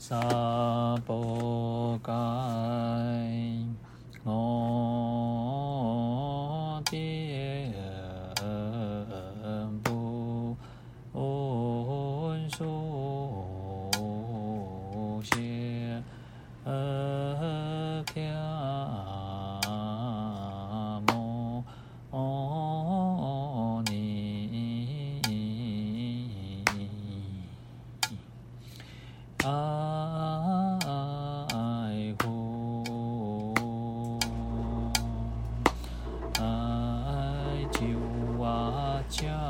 sa ka Yeah.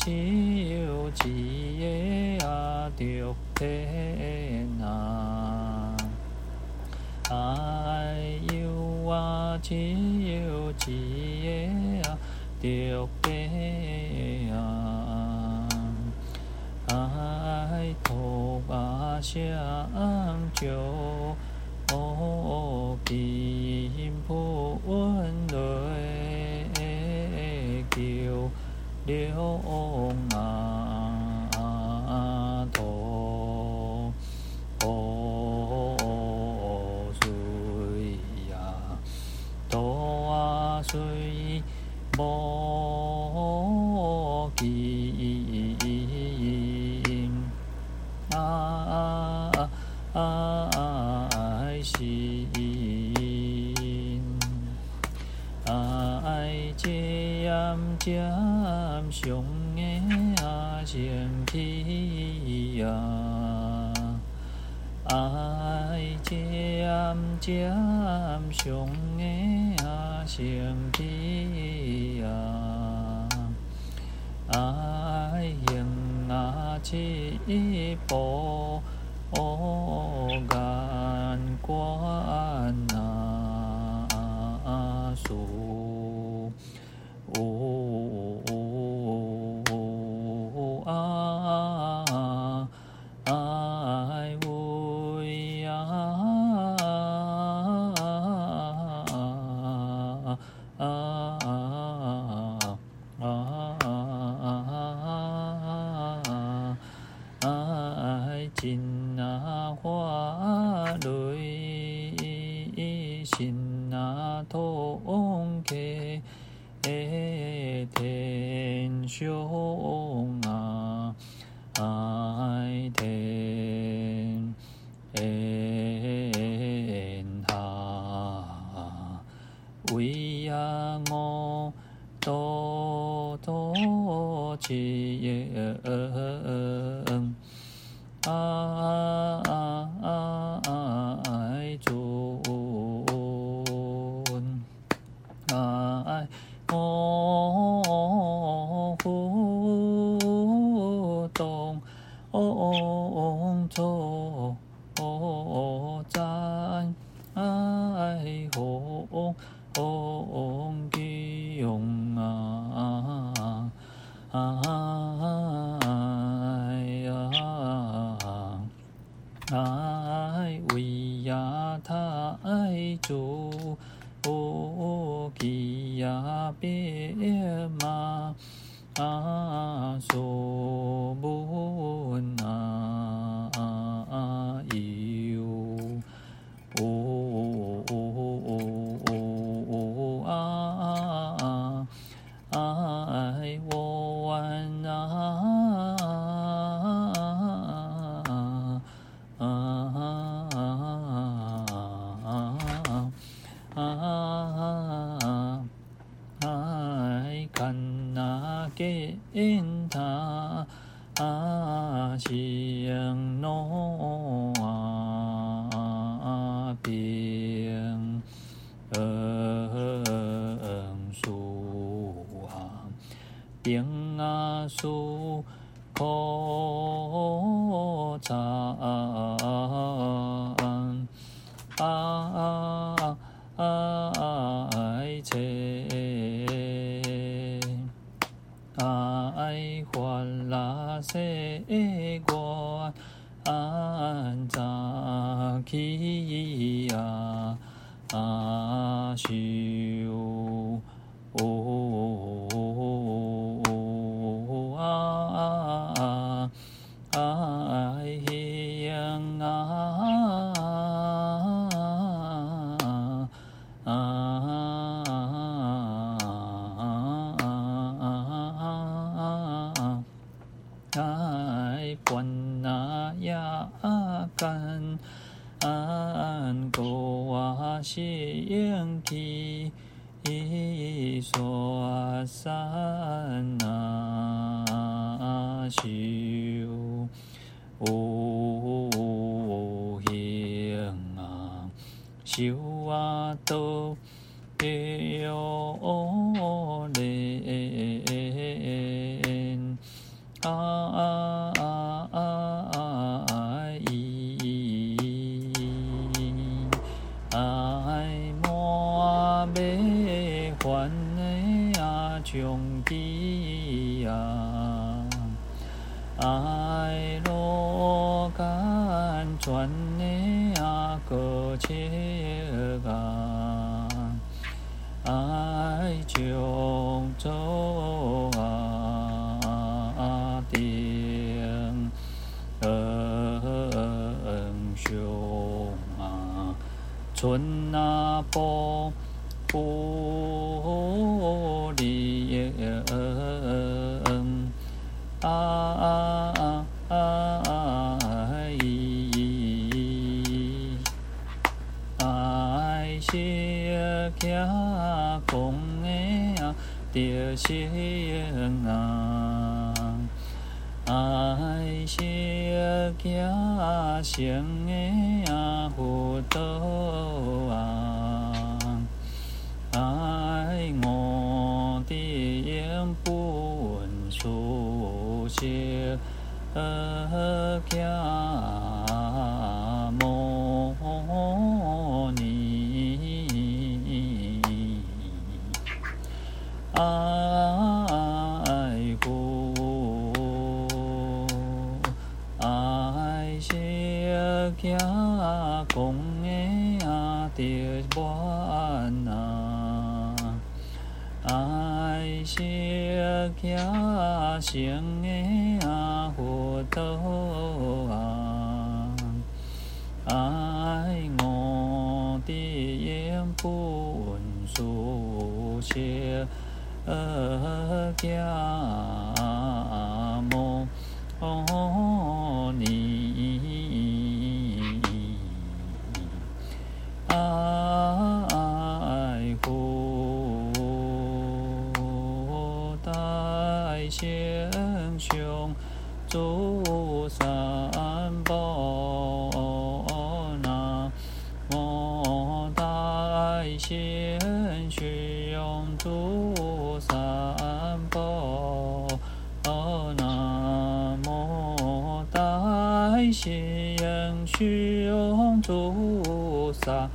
啊秋季啊得天啊。爱有啊秋季啊得天啊。爱土啊香蕉金铺温瑞求龙啊头水呀头啊水无尽爱渐渐上的身体呀爱渐渐上的身体呀爱行啊七步愿观啊数心啊，花蕊心通给天上爱天因他行诺啊，并恩殊啊，并啊殊空藏啊啊爱欢乐世观安杂起呀修甘果贤起说三那修行啊修啊都有连啊兄弟呀，爱罗甘转内呀，个切嘎，爱穷州啊，定恩雄啊，春那波波里。啊爱爱些家公的啊，得行啊，爱些家行的啊，福德啊，爱故爱是家公的啊，得万那爱些迦行。的大贤雄，诸三宝，南无大贤雄，诸三